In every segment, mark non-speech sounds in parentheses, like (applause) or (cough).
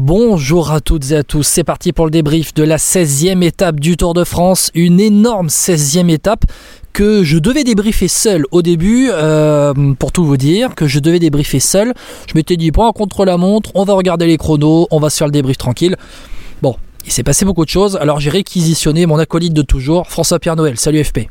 Bonjour à toutes et à tous, c'est parti pour le débrief de la 16e étape du Tour de France, une énorme 16e étape que je devais débriefer seul au début, euh, pour tout vous dire, que je devais débriefer seul. Je m'étais dit, prends contre la montre, on va regarder les chronos, on va se faire le débrief tranquille. Bon, il s'est passé beaucoup de choses, alors j'ai réquisitionné mon acolyte de toujours, François-Pierre Noël. Salut FP.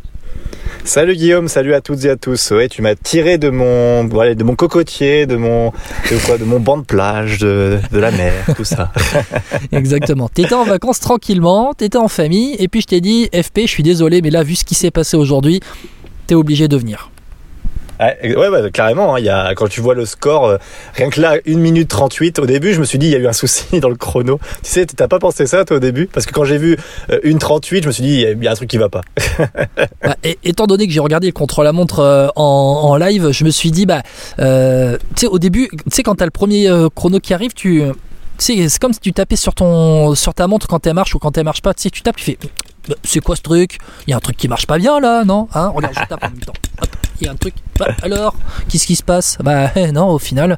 Salut Guillaume, salut à toutes et à tous. Ouais, tu m'as tiré de mon, voilà, de mon cocotier, de mon, de mon banc de plage, de, de la mer, tout ça. (laughs) Exactement. T'étais en vacances tranquillement, t'étais en famille, et puis je t'ai dit, FP, je suis désolé, mais là, vu ce qui s'est passé aujourd'hui, t'es obligé de venir. Ouais, ouais, carrément. Hein, y a, quand tu vois le score, euh, rien que là, 1 minute 38, au début, je me suis dit, il y a eu un souci (laughs) dans le chrono. Tu sais, t'as pas pensé ça, toi, au début? Parce que quand j'ai vu euh, 1.38, je me suis dit, il y, a un truc qui va pas. (laughs) bah, étant donné que j'ai regardé le contre-la-montre euh, en, en, live, je me suis dit, bah, euh, tu sais, au début, tu sais, quand t'as le premier chrono qui arrive, tu. C'est comme si tu tapais sur, ton, sur ta montre quand elle marche ou quand elle marche pas. Tu sais, tu tapes, tu fais c'est quoi ce truc? Il y a un truc qui marche pas bien là, non? Hein? Regarde, je tape en même temps. il y a un truc. Bah, alors, qu'est-ce qui se passe? Bah (laughs) non, au final,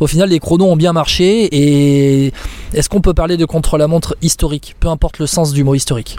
au final, les chronos ont bien marché. Et est-ce qu'on peut parler de contre-la-montre historique? Peu importe le sens du mot historique.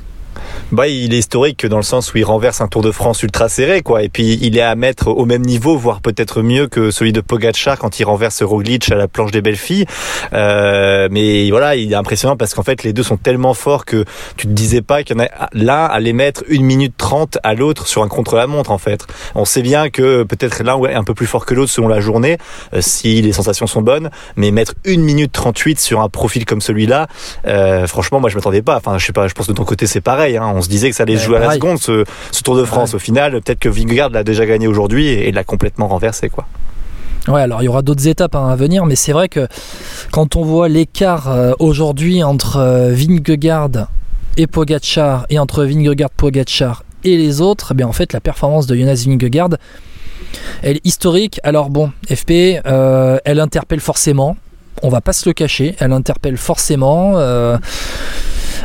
Bah, il est historique dans le sens où il renverse un Tour de France ultra serré, quoi. Et puis, il est à mettre au même niveau, voire peut-être mieux que celui de Pogacar quand il renverse Roglic à la planche des belles filles. Euh, mais voilà, il est impressionnant parce qu'en fait, les deux sont tellement forts que tu te disais pas qu'il y en a l'un allait mettre une minute trente à l'autre sur un contre-la-montre, en fait. On sait bien que peut-être l'un est un peu plus fort que l'autre selon la journée, euh, si les sensations sont bonnes, mais mettre une minute 38 sur un profil comme celui-là, euh, franchement, moi, je m'attendais pas. Enfin, je sais pas, je pense que de ton côté, c'est pareil, hein on se disait que ça allait se jouer à la seconde ce, ce Tour de France. Ouais. Au final, peut-être que Vingegaard l'a déjà gagné aujourd'hui et, et l'a complètement renversé, quoi. Ouais, alors il y aura d'autres étapes hein, à venir, mais c'est vrai que quand on voit l'écart euh, aujourd'hui entre euh, Vingegaard et Pogacar et entre Vingegaard, Pogacar et les autres, eh bien en fait la performance de Jonas Vingegaard elle est historique. Alors bon, FP, euh, elle interpelle forcément. On va pas se le cacher, elle interpelle forcément. Euh,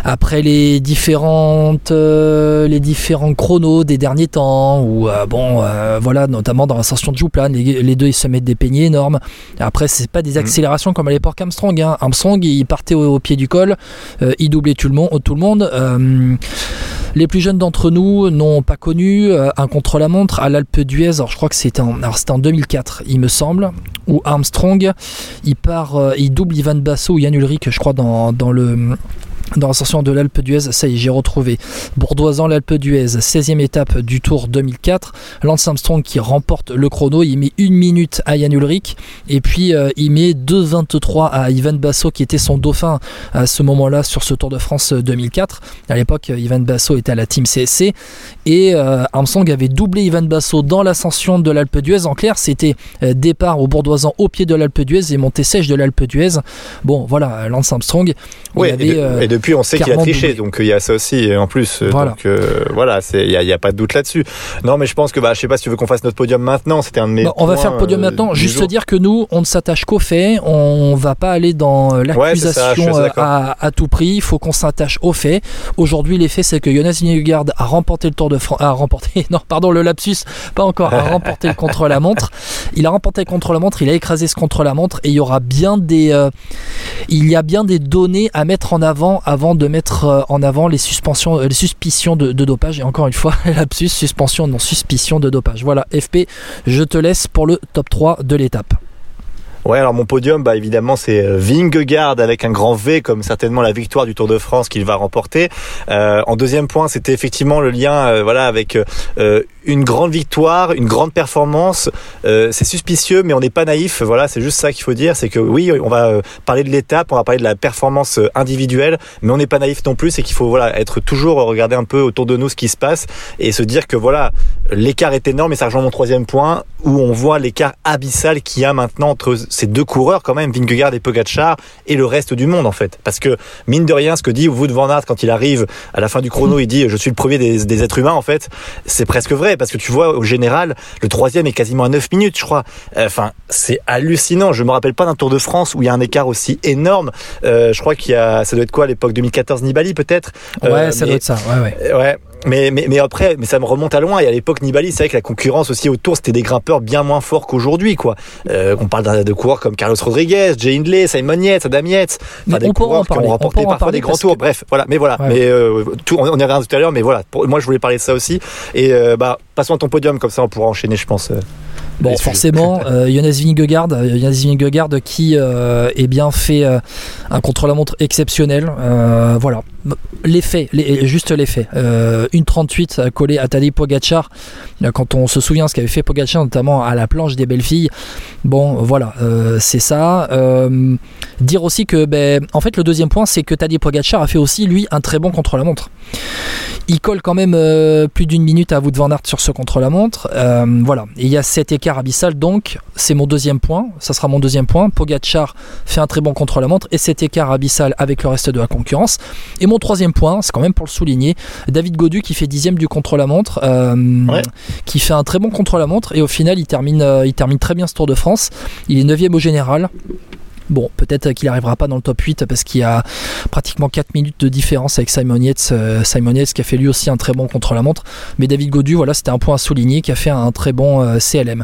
après les différentes euh, les différents chronos des derniers temps ou euh, bon euh, voilà notamment dans l'ascension de Jouplan les, les, deux ils se mettent des peignets énormes après c'est pas des accélérations mmh. comme à l'époque Armstrong hein. Armstrong il partait au, au, pied du col il doublait tout le monde tout le monde les plus jeunes d'entre nous n'ont pas connu un contre-la-montre à l'Alpe d'Huez alors je crois que c'était en, en 2004 il me semble où Armstrong il part il double Ivan Basso ou Yann Ulrich je crois dans, dans le dans l'ascension de l'Alpe d'Huez, ça y est, j'ai retrouvé Bourdoisan l'Alpe d'Huez, 16e étape du Tour 2004. Lance Armstrong qui remporte le chrono, il met une minute à Jan Ulrich et puis euh, il met 2,23 à Ivan Basso qui était son dauphin à ce moment-là sur ce Tour de France 2004. À l'époque, Ivan Basso était à la team CSC et euh, Armstrong avait doublé Ivan Basso dans l'ascension de l'Alpe d'Huez. En clair, c'était euh, départ au Bourdoisan au pied de l'Alpe d'Huez et montée sèche de l'Alpe d'Huez. Bon, voilà, Lance Armstrong. Oui, avait, et, de, et on sait qu'il a triché, doublé. donc il y a ça aussi en plus. Voilà. Donc euh, voilà, il n'y a, a, pas de doute là-dessus. Non, mais je pense que, bah, je sais pas si tu veux qu'on fasse notre podium maintenant. C'était un de mes. Bah, on va faire le podium maintenant. Juste jour. dire que nous, on ne s'attache qu'aux faits. On va pas aller dans l'accusation ouais, à, à, tout prix. Il faut qu'on s'attache aux faits. Aujourd'hui, les faits, c'est que Jonas Vingegaard a remporté le Tour de France, a remporté, (laughs) non, pardon, le lapsus, pas encore, a remporté le contre-la-montre. Il a remporté le contre-la-montre, il a écrasé ce contre-la-montre et il y aura bien des, euh, il y a bien des données à mettre en avant avant de mettre en avant les suspensions, les suspicions de, dopage. Et encore une fois, (laughs) lapsus, suspension, non suspicion de dopage. Voilà, FP, je te laisse pour le top 3 de l'étape. Ouais, alors mon podium, bah évidemment, c'est Vingegaard avec un grand V, comme certainement la victoire du Tour de France qu'il va remporter. Euh, en deuxième point, c'était effectivement le lien, euh, voilà, avec euh, une grande victoire, une grande performance. Euh, c'est suspicieux, mais on n'est pas naïf. Voilà, c'est juste ça qu'il faut dire. C'est que oui, on va parler de l'étape, on va parler de la performance individuelle, mais on n'est pas naïf non plus. C'est qu'il faut voilà être toujours regarder un peu autour de nous ce qui se passe et se dire que voilà, l'écart est énorme. Et ça rejoint mon troisième point où on voit l'écart abyssal qu'il y a maintenant entre ces deux coureurs quand même, Vingegaard et Pogacar, et le reste du monde en fait. Parce que mine de rien, ce que dit Wout van Aert quand il arrive à la fin du chrono, il dit je suis le premier des êtres humains en fait. C'est presque vrai parce que tu vois au général, le troisième est quasiment à 9 minutes, je crois. Enfin, c'est hallucinant. Je me rappelle pas d'un Tour de France où il y a un écart aussi énorme. Euh, je crois qu'il y a, ça doit être quoi à l'époque 2014 Nibali peut-être? Ouais, euh, ça mais, doit être ça. Ouais, ouais. ouais mais, mais, mais après, mais ça me remonte à loin. Et à l'époque, Nibali, c'est vrai que la concurrence aussi autour, c'était des grimpeurs bien moins forts qu'aujourd'hui, quoi. Euh, on parle de coureurs comme Carlos Rodriguez, Jay Hindley, Simon Yates, Adam Yates, enfin, des coureurs qui ont remporté parfois des grands tours. Bref, voilà. Mais voilà. Mais euh, tout, on y reviendra tout à l'heure. Mais voilà. Pour, moi, je voulais parler de ça aussi. Et euh, bah, passons à ton podium, comme ça, on pourra enchaîner, je pense. Bon, forcément, (laughs) euh, Jonas Vingegaard, euh, Jonas Vingegaard qui euh, eh bien fait euh, un contre-la-montre exceptionnel. Voilà, l'effet, les, juste l'effet. Euh, une 38 collée à Tadej Pogacar. Quand on se souvient ce qu'avait fait Pogacar, notamment à la planche des belles filles. Bon, voilà, c'est ça. Dire aussi que, ben, en fait, le deuxième point, c'est que Tadej Pogacar a fait aussi lui un très bon contre-la-montre. Il colle quand même plus d'une minute à Wout van Aert sur ce contre-la-montre. Voilà. Et il y a cet abyssal, donc c'est mon deuxième point. Ça sera mon deuxième point. Pogacar fait un très bon contre-la-montre et cet écart abyssal avec le reste de la concurrence. Et mon troisième point, c'est quand même pour le souligner, David Godu qui fait dixième du contre-la-montre, euh, ouais. qui fait un très bon contre-la-montre et au final il termine, euh, il termine très bien ce Tour de France. Il est neuvième au général. Bon, peut-être qu'il n'arrivera pas dans le top 8 parce qu'il y a pratiquement 4 minutes de différence avec Simon Yates, euh, Simon Yates qui a fait lui aussi un très bon contre-la-montre. Mais David Godu, voilà, c'était un point à souligner qui a fait un très bon euh, CLM.